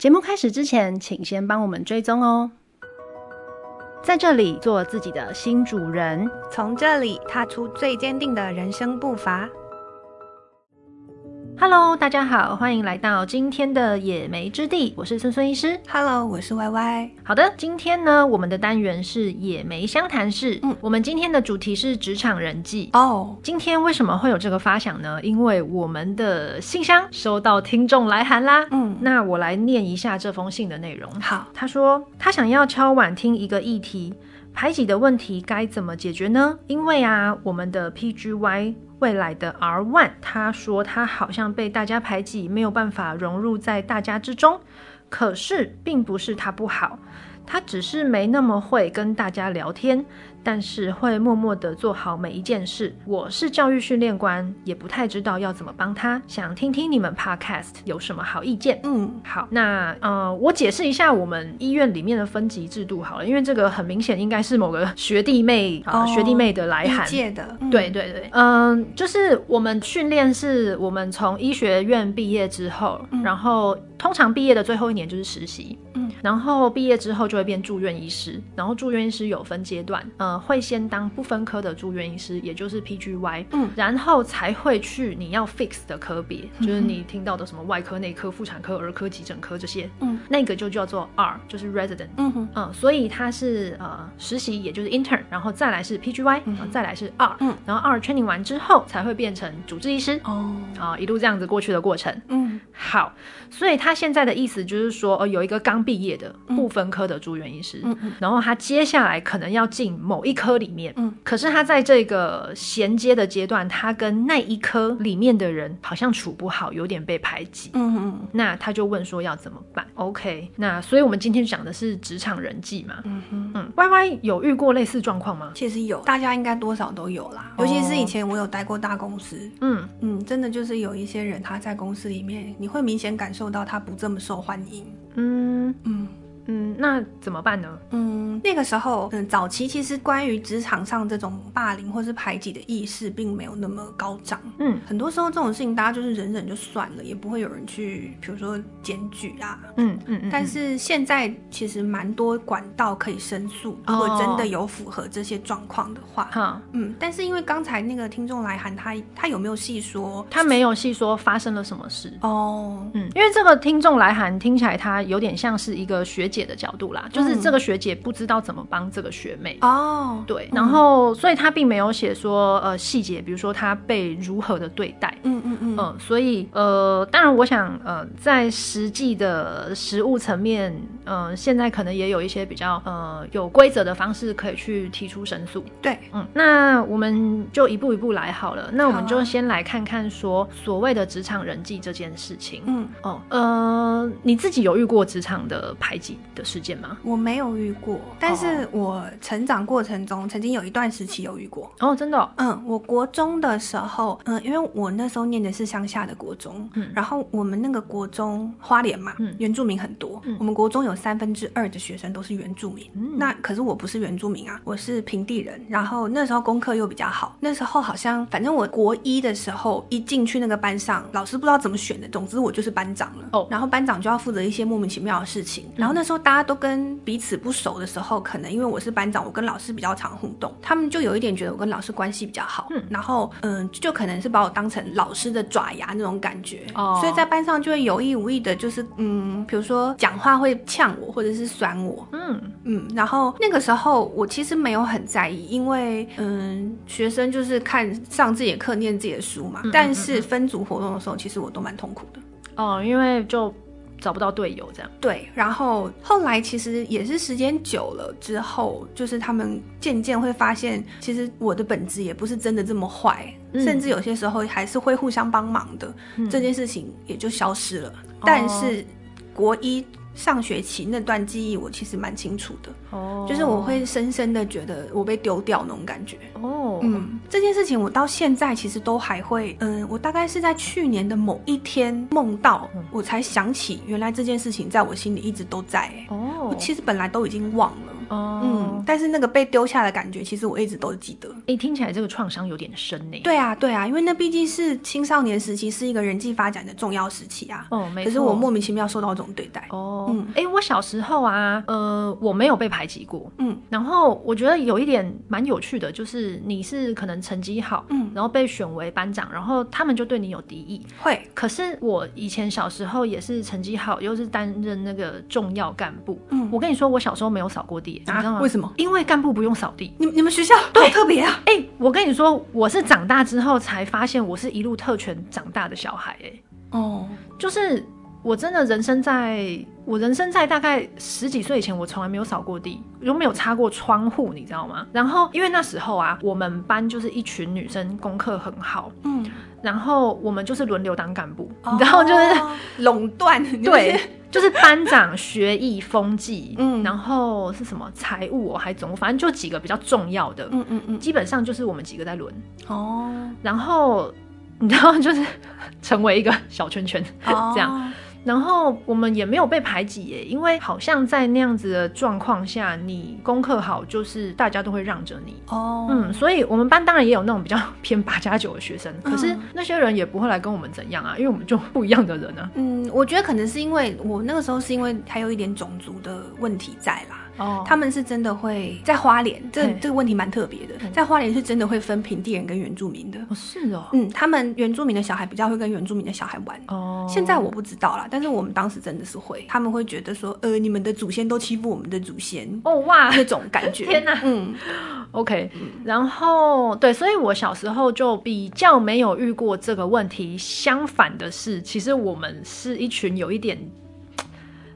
节目开始之前，请先帮我们追踪哦。在这里做自己的新主人，从这里踏出最坚定的人生步伐。Hello，大家好，欢迎来到今天的野莓之地，我是孙孙医师。Hello，我是 Y Y。好的，今天呢，我们的单元是野莓相谈室。嗯，我们今天的主题是职场人际。哦，今天为什么会有这个发想呢？因为我们的信箱收到听众来函啦。嗯，那我来念一下这封信的内容。好，他说他想要敲碗听一个议题，排挤的问题该怎么解决呢？因为啊，我们的 PGY。未来的 R One，他说他好像被大家排挤，没有办法融入在大家之中。可是并不是他不好，他只是没那么会跟大家聊天。但是会默默的做好每一件事。我是教育训练官，也不太知道要怎么帮他。想听听你们 Podcast 有什么好意见？嗯，好，那呃，我解释一下我们医院里面的分级制度好了，因为这个很明显应该是某个学弟妹啊、学弟妹的来函。届的，嗯、对对对，嗯、呃，就是我们训练是我们从医学院毕业之后，嗯、然后通常毕业的最后一年就是实习，嗯，然后毕业之后就会变住院医师，然后住院医师有分阶段，嗯、呃。呃，会先当不分科的住院医师，也就是 PGY，嗯，然后才会去你要 fix 的科别，嗯、就是你听到的什么外科、内科、妇产科、儿科、急诊科这些，嗯，那个就叫做 R，就是 resident，嗯哼，嗯，所以他是呃实习，也就是 intern，然后再来是 PGY，嗯，再来是 R，嗯，然后 R training 完之后才会变成主治医师，哦，啊，一路这样子过去的过程，嗯，好，所以他现在的意思就是说，呃，有一个刚毕业的不分科的住院医师，嗯嗯，然后他接下来可能要进某某一科里面，嗯，可是他在这个衔接的阶段，他跟那一科里面的人好像处不好，有点被排挤，嗯嗯，那他就问说要怎么办？OK，那所以我们今天讲的是职场人际嘛，嗯哼。嗯，Y Y 有遇过类似状况吗？其实有，大家应该多少都有啦，尤其是以前我有待过大公司，嗯。嗯，真的就是有一些人他在公司里面，你会明显感受到他不这么受欢迎，嗯嗯。嗯，那怎么办呢？嗯，那个时候，嗯，早期其实关于职场上这种霸凌或是排挤的意识，并没有那么高涨。嗯，很多时候这种事情大家就是忍忍就算了，也不会有人去，比如说检举啊。嗯嗯，嗯。但是现在其实蛮多管道可以申诉，如果真的有符合这些状况的话。哈、哦。嗯，但是因为刚才那个听众来函，他他有没有细说？他没有细说发生了什么事。哦。嗯，因为这个听众来函听起来，他有点像是一个学姐。的角度啦，就是这个学姐不知道怎么帮这个学妹。哦，嗯、对，然后所以她并没有写说呃细节，比如说她被如何的对待，嗯嗯嗯，嗯，所以呃，当然我想呃，在实际的实物层面，呃，现在可能也有一些比较呃有规则的方式可以去提出申诉，对，嗯，那我们就一步一步来好了，那我们就先来看看说所谓的职场人际这件事情，嗯。哦呃，你自己有遇过职场的排挤的事件吗？我没有遇过，但是我成长过程中曾经有一段时期有遇过。哦，真的哦？嗯，我国中的时候，嗯，因为我那时候念的是乡下的国中，嗯，然后我们那个国中花莲嘛，嗯，原住民很多，嗯，我们国中有三分之二的学生都是原住民，嗯，那可是我不是原住民啊，我是平地人，然后那时候功课又比较好，那时候好像反正我国一的时候一进去那个班上，老师不知道怎么选的，总之我就是班长了，哦，然后班长就要负责一些莫名其妙的事情，然后那时候。大家都跟彼此不熟的时候，可能因为我是班长，我跟老师比较常互动，他们就有一点觉得我跟老师关系比较好，嗯，然后嗯，就可能是把我当成老师的爪牙那种感觉，哦，所以在班上就会有意无意的，就是嗯，比如说讲话会呛我，或者是酸我，嗯。嗯，然后那个时候我其实没有很在意，因为嗯，学生就是看上自己的课，念自己的书嘛，嗯，但是分组活动的时候，其实我都蛮痛苦的，哦，因为就。找不到队友，这样对。然后后来其实也是时间久了之后，就是他们渐渐会发现，其实我的本质也不是真的这么坏，嗯、甚至有些时候还是会互相帮忙的。嗯、这件事情也就消失了。哦、但是国一。上学期那段记忆，我其实蛮清楚的。哦，就是我会深深的觉得我被丢掉那种感觉。哦，嗯，这件事情我到现在其实都还会，嗯，我大概是在去年的某一天梦到，我才想起原来这件事情在我心里一直都在。哦，我其实本来都已经忘了。哦，嗯，但是那个被丢下的感觉，其实我一直都记得。哎，听起来这个创伤有点深呢。对啊，对啊，因为那毕竟是青少年时期，是一个人际发展的重要时期啊。哦，没错。可是我莫名其妙受到这种对待。哦，嗯，哎，我小时候啊，呃，我没有被排挤过。嗯，然后我觉得有一点蛮有趣的，就是你是可能成绩好，嗯，然后被选为班长，然后他们就对你有敌意。会。可是我以前小时候也是成绩好，又是担任那个重要干部。嗯，我跟你说，我小时候没有扫过地，你知道吗？为什么？因为干部不用扫地。你你们学校对特别啊？哎，我跟你说，我是长大之后才发现，我是一路特权长大的小孩。哎，哦，就是我真的人生在，我人生在大概十几岁以前，我从来没有扫过地，又没有擦过窗户，你知道吗？然后因为那时候啊，我们班就是一群女生，功课很好，嗯，然后我们就是轮流当干部，然后就是垄断，对。就是班长、学艺、风纪，嗯，然后是什么财务、哦，还总反正就几个比较重要的，嗯嗯嗯，基本上就是我们几个在轮。哦，然后你知道，就是 成为一个小圈圈、哦、这样。然后我们也没有被排挤耶，因为好像在那样子的状况下，你功课好，就是大家都会让着你哦。嗯，所以我们班当然也有那种比较偏八加九的学生，可是那些人也不会来跟我们怎样啊，因为我们就不一样的人啊。嗯，我觉得可能是因为我那个时候是因为还有一点种族的问题在啦。哦，他们是真的会在花莲，这这个问题蛮特别的，在花莲是真的会分平地人跟原住民的。哦，是哦，嗯，他们原住民的小孩比较会跟原住民的小孩玩。哦，现在我不知道啦，但是我们当时真的是会，他们会觉得说，呃，你们的祖先都欺负我们的祖先。哦哇，那种感觉。天哪，嗯，OK，然后对，所以我小时候就比较没有遇过这个问题。相反的是，其实我们是一群有一点。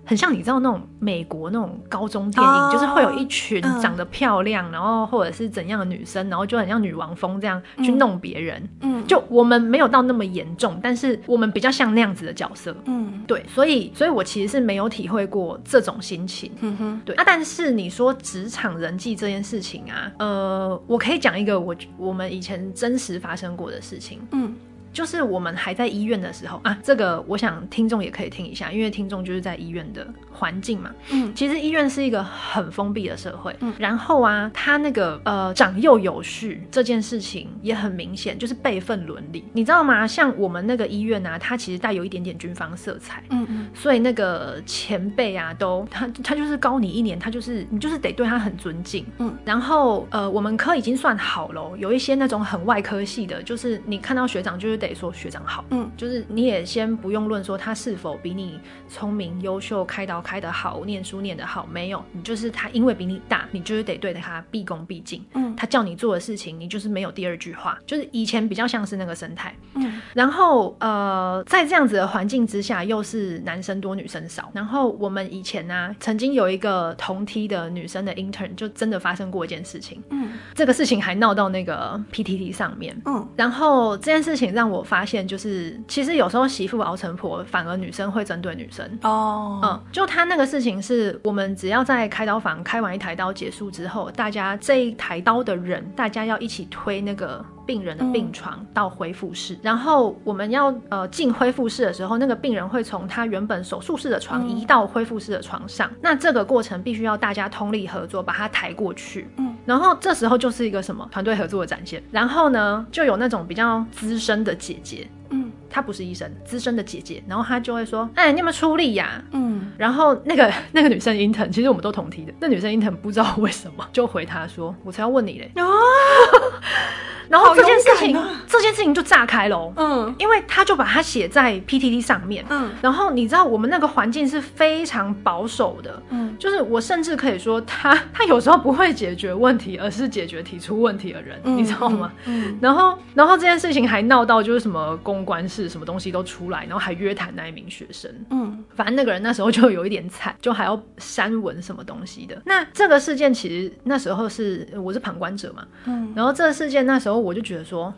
很像你知道那种美国那种高中电影，oh, 就是会有一群长得漂亮，嗯、然后或者是怎样的女生，然后就很像女王风这样去弄别人。嗯，就我们没有到那么严重，但是我们比较像那样子的角色。嗯，对，所以所以我其实是没有体会过这种心情。嗯哼，对。啊，但是你说职场人际这件事情啊，呃，我可以讲一个我我们以前真实发生过的事情。嗯。就是我们还在医院的时候啊，这个我想听众也可以听一下，因为听众就是在医院的环境嘛。嗯，其实医院是一个很封闭的社会。嗯，然后啊，他那个呃长幼有序这件事情也很明显，就是辈分伦理，你知道吗？像我们那个医院啊，它其实带有一点点军方色彩。嗯嗯，所以那个前辈啊，都他他就是高你一年，他就是你就是得对他很尊敬。嗯，然后呃，我们科已经算好了，有一些那种很外科系的，就是你看到学长就是。得说学长好，嗯，就是你也先不用论说他是否比你聪明、优秀、开导开得好、念书念得好，没有，你就是他因为比你大，你就是得对他毕恭毕敬，嗯，他叫你做的事情，你就是没有第二句话，就是以前比较像是那个生态，嗯，然后呃，在这样子的环境之下，又是男生多女生少，然后我们以前呢、啊，曾经有一个同梯的女生的 intern，就真的发生过一件事情，嗯，这个事情还闹到那个 PTT 上面，嗯，然后这件事情让我。我发现就是，其实有时候媳妇熬成婆，反而女生会针对女生哦。Oh. 嗯，就他那个事情是，我们只要在开刀房开完一台刀结束之后，大家这一台刀的人，大家要一起推那个病人的病床到恢复室，嗯、然后我们要呃进恢复室的时候，那个病人会从他原本手术室的床移到恢复室的床上，嗯、那这个过程必须要大家通力合作，把他抬过去。嗯，然后这时候就是一个什么团队合作的展现。然后呢，就有那种比较资深的姐姐，嗯，她不是医生，资深的姐姐，然后她就会说：“哎，你有没有出力呀？”嗯，然后那个那个女生 intern，其实我们都同题的，那女生 intern 不知道为什么就回她说：“我才要问你嘞。”哦。然后这件事情，啊、这件事情就炸开了。嗯，因为他就把它写在 PTT 上面。嗯，然后你知道我们那个环境是非常保守的。嗯，就是我甚至可以说他，他他有时候不会解决问题，而是解决提出问题的人，嗯、你知道吗？嗯，然后然后这件事情还闹到就是什么公关室什么东西都出来，然后还约谈那一名学生。嗯，反正那个人那时候就有一点惨，就还要删文什么东西的。那这个事件其实那时候是我是旁观者嘛。嗯，然后这个事件那时候。然后我就觉得说，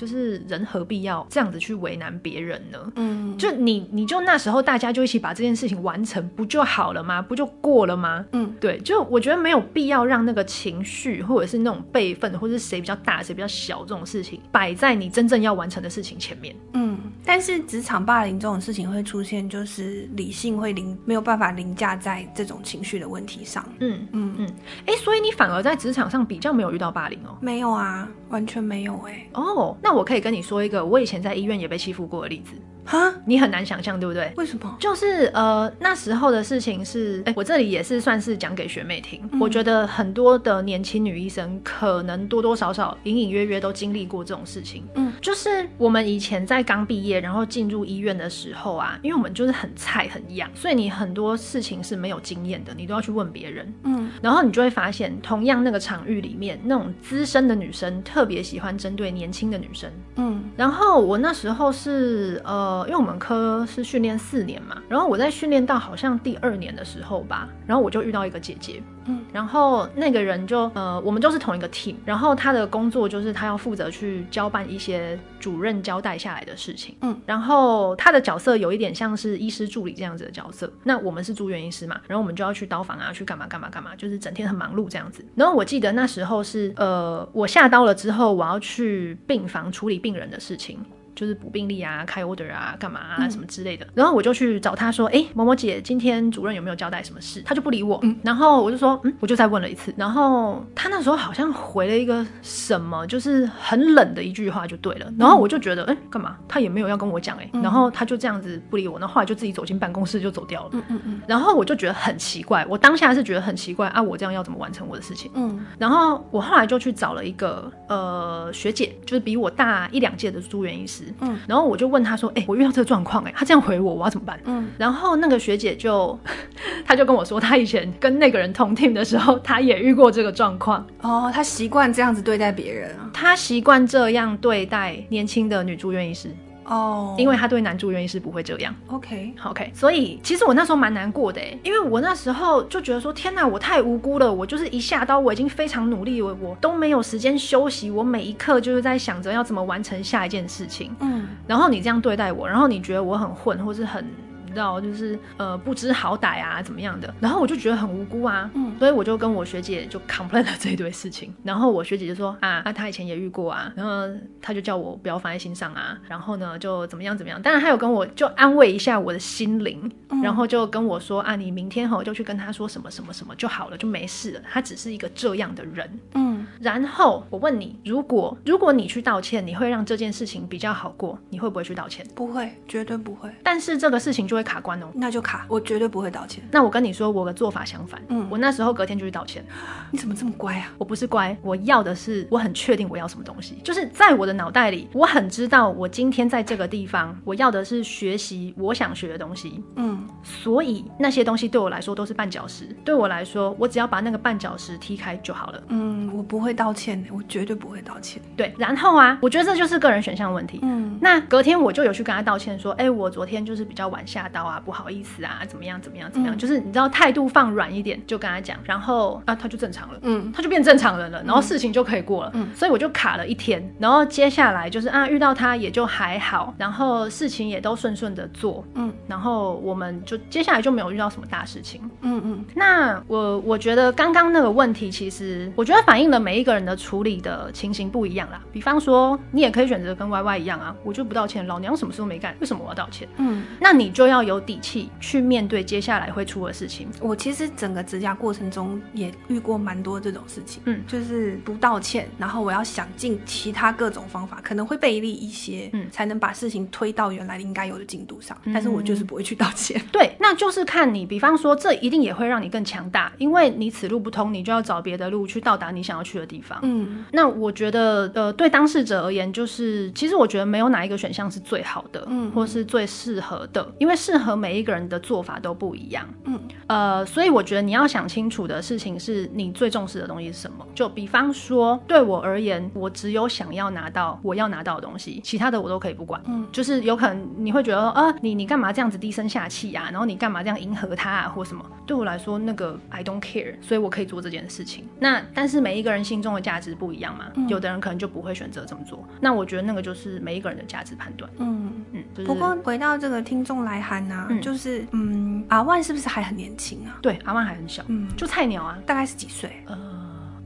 就是人何必要这样子去为难别人呢？嗯，就你你就那时候大家就一起把这件事情完成不就好了吗？不就过了吗？嗯，对，就我觉得没有必要让那个情绪或者是那种辈分或者是谁比较大谁比较小这种事情摆在你真正要完成的事情前面。嗯，但是职场霸凌这种事情会出现，就是理性会凌没有办法凌驾在这种情绪的问题上。嗯嗯嗯，哎、欸，所以你反而在职场上比较没有遇到霸凌哦？没有啊，完全没有哎、欸。哦，那那我可以跟你说一个我以前在医院也被欺负过的例子。哈，你很难想象，对不对？为什么？就是呃，那时候的事情是，哎，我这里也是算是讲给学妹听。嗯、我觉得很多的年轻女医生可能多多少少、隐隐约约都经历过这种事情。嗯，就是我们以前在刚毕业，然后进入医院的时候啊，因为我们就是很菜、很痒，所以你很多事情是没有经验的，你都要去问别人。嗯，然后你就会发现，同样那个场域里面，那种资深的女生特别喜欢针对年轻的女生。嗯，然后我那时候是呃。呃，因为我们科是训练四年嘛，然后我在训练到好像第二年的时候吧，然后我就遇到一个姐姐，嗯，然后那个人就呃，我们就是同一个 team，然后他的工作就是他要负责去交办一些主任交代下来的事情，嗯，然后他的角色有一点像是医师助理这样子的角色，那我们是住院医师嘛，然后我们就要去刀房啊，去干嘛干嘛干嘛，就是整天很忙碌这样子。然后我记得那时候是呃，我下刀了之后，我要去病房处理病人的事情。就是补病历啊，开 order 啊，干嘛啊，什么之类的。嗯、然后我就去找他说：“哎、欸，某某姐，今天主任有没有交代什么事？”他就不理我。嗯、然后我就说：“嗯。”我就再问了一次。然后他那时候好像回了一个什么，就是很冷的一句话就对了。然后我就觉得：“哎、欸，干嘛？他也没有要跟我讲。”哎，然后他就这样子不理我。然后后来就自己走进办公室就走掉了。嗯嗯嗯。然后我就觉得很奇怪，我当下是觉得很奇怪啊，我这样要怎么完成我的事情？嗯。然后我后来就去找了一个呃学姐，就是比我大一两届的住院医师。嗯。然后我就。问他说：“哎、欸，我遇到这个状况，哎，他这样回我，我要怎么办？”嗯，然后那个学姐就，他就跟我说，他以前跟那个人同 team 的时候，他也遇过这个状况。哦，他习惯这样子对待别人啊，他习惯这样对待年轻的女住院医师。哦，oh. 因为他对男住院医师不会这样。OK，OK，Okay. 所以其实我那时候蛮难过的，因为我那时候就觉得说，天哪，我太无辜了，我就是一下刀，我已经非常努力，我我都没有时间休息，我每一刻就是在想着要怎么完成下一件事情。嗯，然后你这样对待我，然后你觉得我很混，或是很。道，就是呃不知好歹啊，怎么样的？然后我就觉得很无辜啊，嗯，所以我就跟我学姐就 complain 了这一堆事情。然后我学姐就说啊，那她以前也遇过啊，然后她就叫我不要放在心上啊。然后呢，就怎么样怎么样。当然，她有跟我就安慰一下我的心灵，嗯、然后就跟我说啊，你明天吼就去跟她说什么什么什么就好了，就没事了。她只是一个这样的人，嗯。然后我问你，如果如果你去道歉，你会让这件事情比较好过？你会不会去道歉？不会，绝对不会。但是这个事情就会卡关哦，那就卡，我绝对不会道歉。那我跟你说，我的做法相反。嗯，我那时候隔天就去道歉。你怎么这么乖啊？我不是乖，我要的是，我很确定我要什么东西，就是在我的脑袋里，我很知道我今天在这个地方，我要的是学习我想学的东西。嗯，所以那些东西对我来说都是绊脚石。对我来说，我只要把那个绊脚石踢开就好了。嗯，我不会道歉的，我绝对不会道歉。对，然后啊，我觉得这就是个人选项问题。嗯，那隔天我就有去跟他道歉，说，哎、欸，我昨天就是比较晚下刀啊。不好意思啊，怎么样？怎么样？怎么样？嗯、就是你知道态度放软一点，就跟他讲，然后啊，他就正常了，嗯，他就变正常人了，然后事情就可以过了，嗯，所以我就卡了一天，然后接下来就是啊，遇到他也就还好，然后事情也都顺顺的做，嗯，然后我们就接下来就没有遇到什么大事情，嗯嗯。那我我觉得刚刚那个问题，其实我觉得反映了每一个人的处理的情形不一样啦。比方说，你也可以选择跟 Y Y 一样啊，我就不道歉，老娘什么事都没干，为什么我要道歉？嗯，那你就要有底。气去面对接下来会出的事情。我其实整个指甲过程中也遇过蛮多这种事情，嗯，就是不道歉，然后我要想尽其他各种方法，可能会背离一些，嗯，才能把事情推到原来应该有的进度上。嗯，但是我就是不会去道歉。对，那就是看你，比方说，这一定也会让你更强大，因为你此路不通，你就要找别的路去到达你想要去的地方。嗯，那我觉得，呃，对当事者而言，就是其实我觉得没有哪一个选项是最好的，嗯，或是最适合的，因为适合每。每一个人的做法都不一样，嗯，呃，所以我觉得你要想清楚的事情是你最重视的东西是什么。就比方说，对我而言，我只有想要拿到我要拿到的东西，其他的我都可以不管。嗯，就是有可能你会觉得，啊，你你干嘛这样子低声下气啊？然后你干嘛这样迎合他啊，或什么？对我来说，那个 I don't care，所以我可以做这件事情。那但是每一个人心中的价值不一样嘛，嗯、有的人可能就不会选择这么做。那我觉得那个就是每一个人的价值判断。嗯嗯。就是、不过回到这个听众来函呢、啊，嗯、就是嗯，阿万是不是还很年轻啊？对，阿万还很小，嗯，就菜鸟啊，大概是几岁？呃，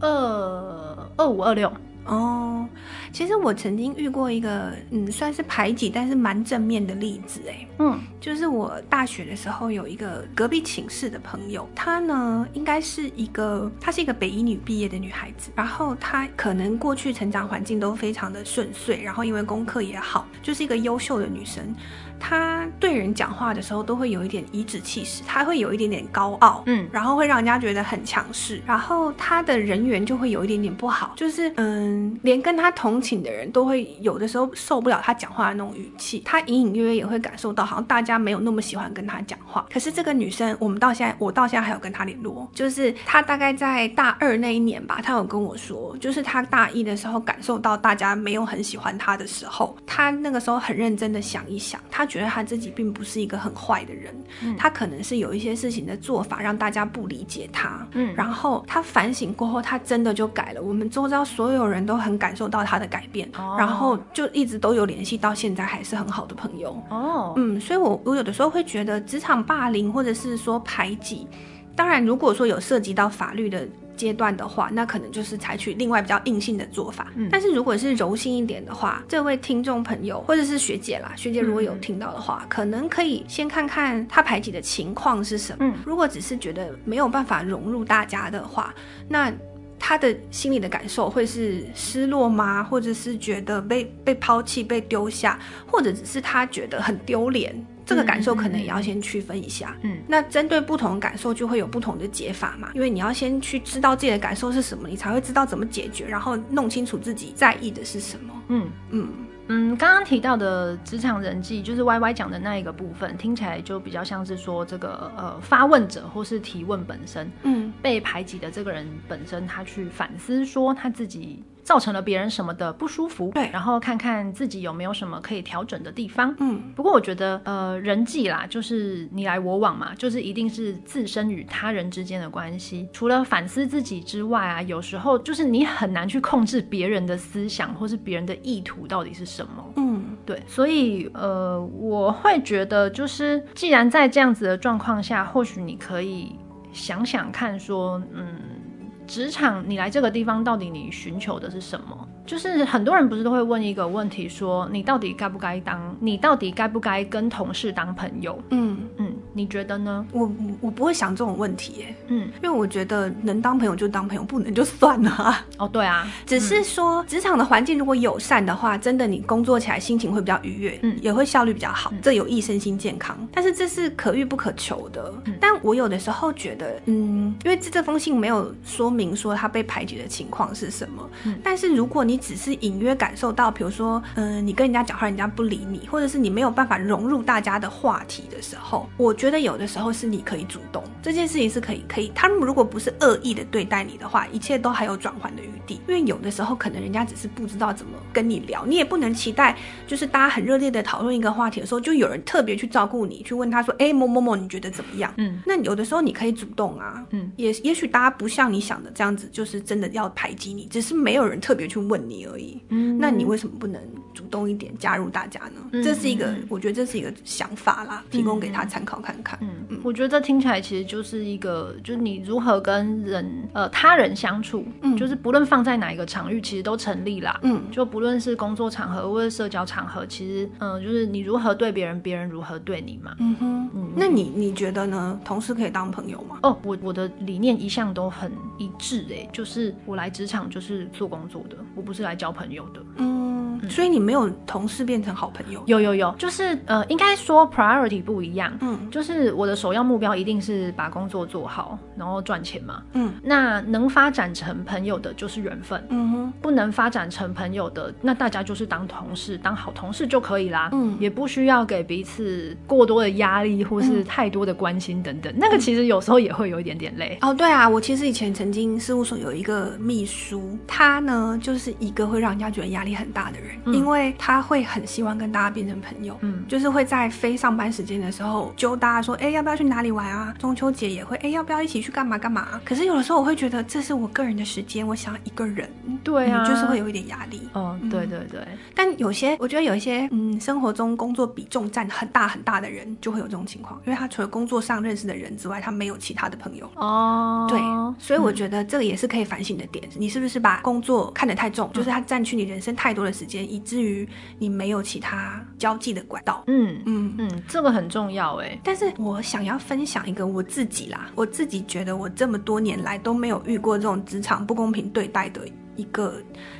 二二五二六。哦，其实我曾经遇过一个，嗯，算是排挤，但是蛮正面的例子，哎，嗯，就是我大学的时候有一个隔壁寝室的朋友，她呢应该是一个，她是一个北医女毕业的女孩子，然后她可能过去成长环境都非常的顺遂，然后因为功课也好，就是一个优秀的女生。他对人讲话的时候都会有一点颐指气使，他会有一点点高傲，嗯，然后会让人家觉得很强势，然后他的人缘就会有一点点不好，就是嗯，连跟他同寝的人都会有的时候受不了他讲话的那种语气，他隐隐约约也会感受到好像大家没有那么喜欢跟他讲话。可是这个女生，我们到现在，我到现在还有跟他联络，就是他大概在大二那一年吧，他有跟我说，就是他大一的时候感受到大家没有很喜欢他的时候，他那个时候很认真的想一想，他。觉得他自己并不是一个很坏的人，嗯，他可能是有一些事情的做法让大家不理解他，嗯，然后他反省过后，他真的就改了。我们周遭所有人都很感受到他的改变，哦，然后就一直都有联系，到现在还是很好的朋友。哦，嗯，所以我我有的时候会觉得职场霸凌或者是说排挤，当然如果说有涉及到法律的。阶段的话，那可能就是采取另外比较硬性的做法。嗯，但是如果是柔性一点的话，这位听众朋友或者是学姐啦，学姐如果有听到的话，嗯，可能可以先看看他排挤的情况是什么。嗯，如果只是觉得没有办法融入大家的话，那他的心里的感受会是失落吗？或者是觉得被被抛弃、被丢下，或者只是他觉得很丢脸？这个感受可能也要先区分一下，嗯，那针对不同的感受就会有不同的解法嘛，因为你要先去知道自己的感受是什么，你才会知道怎么解决，然后弄清楚自己在意的是什么，嗯。嗯。嗯。刚刚提到的职场人际，就是 Y Y 讲的那一个部分，听起来就比较像是说这个呃发问者或是提问本身，嗯，被排挤的这个人本身，他去反思说他自己。造成了别人什么的不舒服？对，然后看看自己有没有什么可以调整的地方。嗯，不过我觉得，呃，人际啦，就是你来我往嘛，就是一定是自身与他人之间的关系。除了反思自己之外啊，有时候就是你很难去控制别人的思想或是别人的意图到底是什么。嗯，对，所以呃，我会觉得，就是既然在这样子的状况下，或许你可以想想看，说，嗯。职场，你来这个地方，到底你寻求的是什么？就是很多人不是都会问一个问题，说你到底该不该当，你到底该不该跟同事当朋友？嗯，你觉得呢？我我不会想这种问题耶，嗯，因为我觉得能当朋友就当朋友，不能就算了。哦，对啊，只是说职场的环境如果友善的话，真的你工作起来心情会比较愉悦，嗯，也会效率比较好，这有益身心健康。但是这是可遇不可求的。但我有的时候觉得，嗯，因为这这封信没有说明说他被排挤的情况是什么，嗯，但是如果你你只是隐约感受到，比如说，嗯、呃，你跟人家讲话，人家不理你，或者是你没有办法融入大家的话题的时候，我觉得有的时候是你可以主动，这件事情是可以可以。他们如果不是恶意的对待你的话，一切都还有转换的余地。因为有的时候可能人家只是不知道怎么跟你聊，你也不能期待，就是大家很热烈的讨论一个话题的时候，就有人特别去照顾你，去问他说，哎，某某某，你觉得怎么样？嗯，那有的时候你可以主动啊，嗯，也也许大家不像你想的这样子，就是真的要排挤你，只是没有人特别去问。你而已，嗯，那你为什么不能主动一点加入大家呢？嗯、这是一个，我觉得这是一个想法啦，提供给他参考看看。嗯，嗯，我觉得这听起来其实就是一个，就是你如何跟人呃他人相处，嗯，就是不论放在哪一个场域，其实都成立啦。嗯，就不论是工作场合或者社交场合，其实嗯、呃，就是你如何对别人，别人如何对你嘛。嗯哼，嗯，那你你觉得呢？同事可以当朋友吗？哦，我我的理念一向都很一致，哎，就是我来职场就是做工作的，我不是来交朋友的，嗯，所以你没有同事变成好朋友？有有有，就是呃，应该说 priority 不一样，嗯，就是我的首要目标一定是把工作做好，然后赚钱嘛，嗯，那能发展成朋友的就是缘分，嗯哼，不能发展成朋友的，那大家就是当同事，当好同事就可以啦，嗯，也不需要给彼此过多的压力或是太多的关心等等，那个其实有时候也会有一点点累。哦，对啊，我其实以前曾经事务所有一个秘书，他呢就是一个会让人家觉得压力很大的人，人，嗯、因为他会很希望跟大家变成朋友，嗯，就是会在非上班时间的时候揪大家说，哎，要不要去哪里玩啊？中秋节也会，哎，要不要一起去干嘛干嘛？可是有的时候我会觉得这是我个人的时间，我想要一个人，对啊，嗯、就是会有一点压力。哦，对对对。但有些我觉得有一些嗯，生活中工作比重占很大很大的人，就会有这种情况，因为他除了工作上认识的人之外，他没有其他的朋友。哦，对，所以我觉得这个也是可以反省的点，嗯、你是不是把工作看得太重，就是他占据你人生太多的时间，以至于你没有其他交际的管道。嗯嗯嗯，这个很重要哎。但是我想要分享一个我自己啦，我自己觉得我这么多年来都没有遇过这种职场不公平对待的一个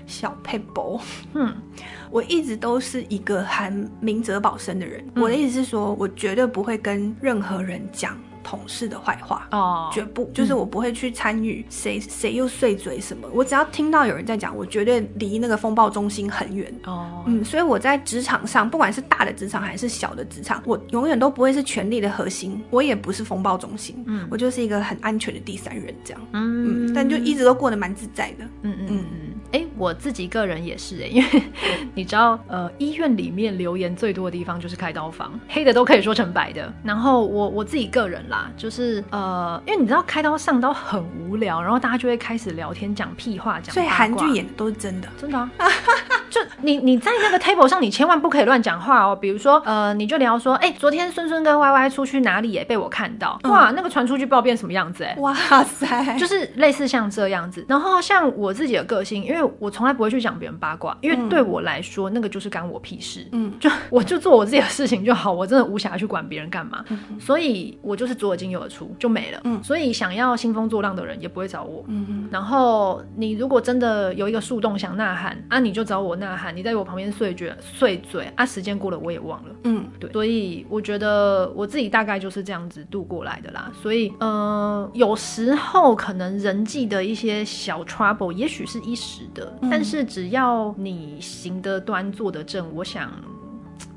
小撇步。嗯，我一直都是一个很明哲保身的人。嗯、我的意思是说，我绝对不会跟任何人讲。同事的坏话哦，绝不，就是我不会去参与谁谁又碎嘴什么，我只要听到有人在讲，我绝对离那个风暴中心很远。哦。嗯，所以我在职场上，不管是大的职场还是小的职场，我永远都不会是权力的核心，我也不是风暴中心，嗯，我就是一个很安全的第三人这样，嗯，但就一直都过得蛮自在的，嗯嗯。嗯。哎、欸，我自己个人也是哎、欸，因为 你知道，呃，医院里面留言最多的地方就是开刀房，黑的都可以说成白的。然后我我自己个人啦，就是呃，因为你知道开刀上刀很无聊，然后大家就会开始聊天讲屁话，讲。所以韩剧演的都是真的，真的啊。就你你在那个 table 上，你千万不可以乱讲话哦。比如说，呃，你就聊说，哎、欸，昨天孙孙跟 Y Y 出去哪里？哎，被我看到，哇，嗯、那个传出去不知道变什么样子，哎，哇塞，就是类似像这样子。然后像我自己的个性，因为我从来不会去讲别人八卦，因为对我来说，那个就是干我屁事。嗯，就我就做我自己的事情就好，我真的无暇去管别人干嘛。嗯、所以我就是左耳进右耳出就没了。嗯，所以想要兴风作浪的人也不会找我。嗯嗯。然后你如果真的有一个树洞想呐喊啊，你就找我呐喊。你在我旁边。碎嘴碎嘴啊！时间过了，我也忘了。嗯，对，所以我觉得我自己大概就是这样子度过来的啦。所以，呃，有时候可能人际的一些小 trouble，也许是一时的，嗯、但是只要你行得端、坐得正，我想。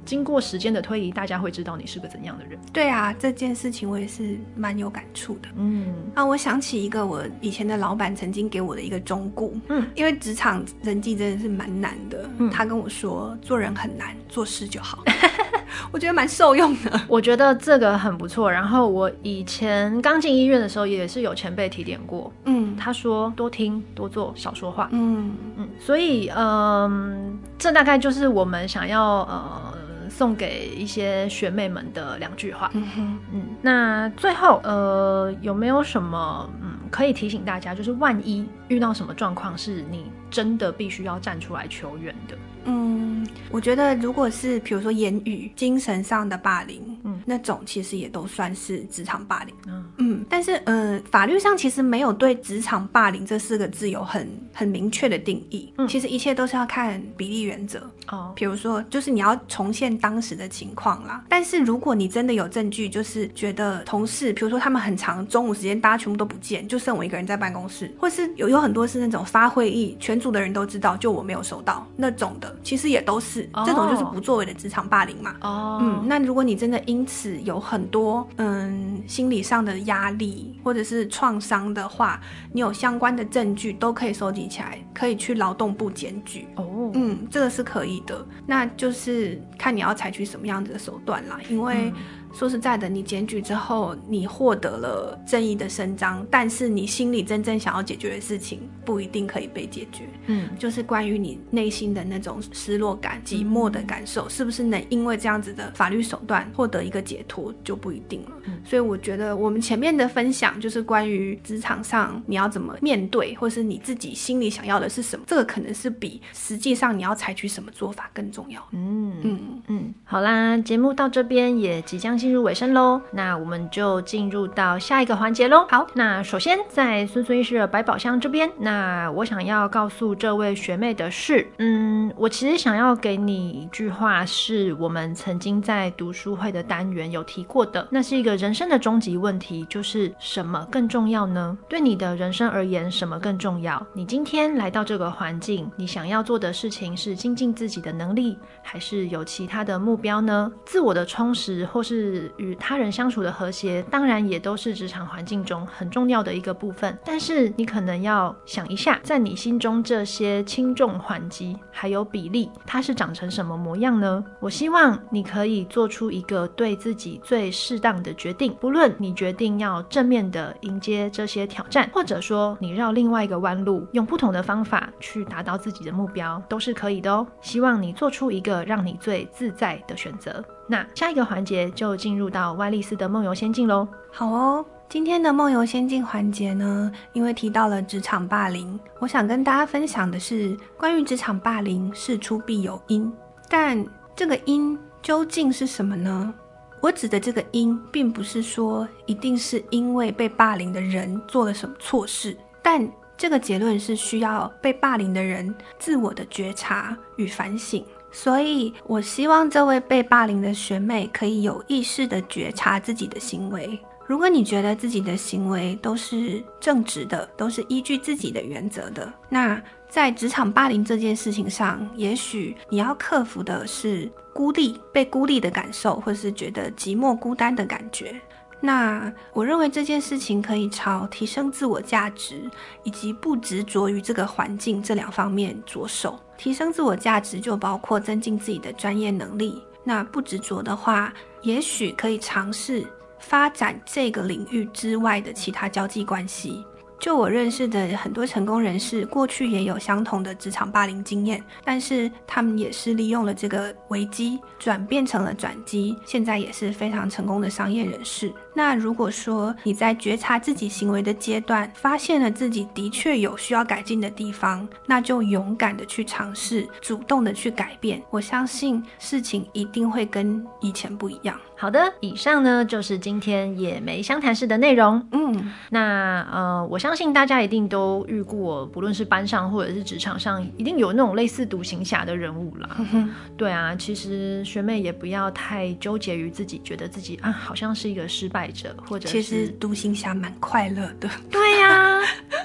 经过时间的推移，大家会知道你是个怎样的人。对啊，这件事情我也是蛮有感触的。嗯，啊，我想起一个我以前的老板曾经给我的一个忠告。嗯，因为职场人际真的是蛮难的。嗯，他跟我说，做人很难，做事就好。我觉得蛮受用的。我觉得这个很不错。然后我以前刚进医院的时候，也是有前辈提点过。嗯，他说多听多做，少说话。嗯嗯，所以嗯、呃，这大概就是我们想要呃。送给一些学妹们的两句话。嗯哼，嗯，那最后，呃，有没有什么，嗯，可以提醒大家，就是万一遇到什么状况，是你真的必须要站出来求援的？嗯，我觉得如果是比如说言语、精神上的霸凌，嗯，那种其实也都算是职场霸凌。嗯嗯，但是嗯，法律上其实没有对职场霸凌这四个字有很很明确的定义。嗯，其实一切都是要看比例原则。哦，比如说就是你要重现当时的情况啦。但是如果你真的有证据，就是觉得同事，比如说他们很长中午时间大家全部都不见，就剩我一个人在办公室，或是有有很多是那种发会议，全组的人都知道，就我没有收到那种的。其实也都是、oh. 这种就是不作为的职场霸凌嘛。哦，oh. 嗯，那如果你真的因此有很多嗯心理上的压力或者是创伤的话，你有相关的证据都可以收集起来，可以去劳动部检举。哦，oh. 嗯，这个是可以的。那就是看你要采取什么样子的手段啦，因为。嗯说实在的，你检举之后，你获得了正义的伸张，但是你心里真正想要解决的事情不一定可以被解决。嗯，就是关于你内心的那种失落感、寂寞的感受，是不是能因为这样子的法律手段获得一个解脱，就不一定了。嗯，所以我觉得我们前面的分享就是关于职场上你要怎么面对，或是你自己心里想要的是什么，这个可能是比实际上你要采取什么做法更重要。嗯嗯嗯，好啦，节目到这边也即将进入尾声喽，那我们就进入到下一个环节喽。好，那首先在孙孙医师的百宝箱这边，那那我想要告诉这位学妹的是，嗯，我其实想要给你一句话，是我们曾经在读书会的单元有提过的，那是一个人生的终极问题，就是什么更重要呢？对你的人生而言，什么更重要？你今天来到这个环境，你想要做的事情是精进自己的能力，还是有其他的目标呢？自我的充实，或是与他人相处的和谐，当然也都是职场环境中很重要的一个部分。但是你可能要想一下，在你心中这些轻重缓急还有比例，它是长成什么模样呢？我希望你可以做出一个对自己最适当的决定。不论你决定要正面的迎接这些挑战，或者说你绕另外一个弯路，用不同的方法去达到自己的目标，都是可以的哦。希望你做出一个让你最自在的选择。那下一个环节就进入到歪丽丝的梦游仙境喽。好哦，今天的梦游仙境环节呢，因为提到了职场霸凌，我想跟大家分享的是关于职场霸凌事出必有因，但这个因究竟是什么呢？我指的这个因，并不是说一定是因为被霸凌的人做了什么错事，但这个结论是需要被霸凌的人自我的觉察与反省。所以，我希望这位被霸凌的学妹可以有意识地觉察自己的行为。如果你觉得自己的行为都是正直的，都是依据自己的原则的，那在职场霸凌这件事情上，也许你要克服的是孤立、被孤立的感受，或是觉得寂寞孤单的感觉。那我认为这件事情可以朝提升自我价值以及不执着于这个环境这两方面着手。提升自我价值就包括增进自己的专业能力。那不执着的话，也许可以尝试发展这个领域之外的其他交际关系。就我认识的很多成功人士，过去也有相同的职场霸凌经验，但是他们也是利用了这个危机，转变成了转机，现在也是非常成功的商业人士。那如果说你在觉察自己行为的阶段，发现了自己的确有需要改进的地方，那就勇敢的去尝试，主动的去改变。我相信事情一定会跟以前不一样。好的，以上呢就是今天野莓相谈室的内容。嗯，那呃，我相信大家一定都遇过，不论是班上或者是职场上，一定有那种类似独行侠的人物啦。嗯、对啊，其实学妹也不要太纠结于自己，觉得自己啊好像是一个失败者，或者其实独行侠蛮快乐的。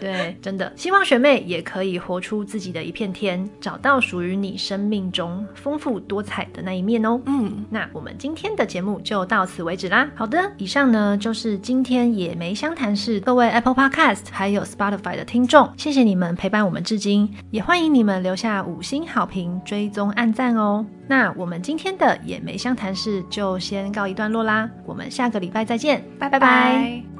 对，真的希望学妹也可以活出自己的一片天，找到属于你生命中丰富多彩的那一面哦。嗯，那我们今天的节目。就到此为止啦。好的，以上呢就是今天野莓相谈室各位 Apple Podcast 还有 Spotify 的听众，谢谢你们陪伴我们至今，也欢迎你们留下五星好评、追踪按赞哦。那我们今天的野莓相谈室就先告一段落啦，我们下个礼拜再见，拜拜拜。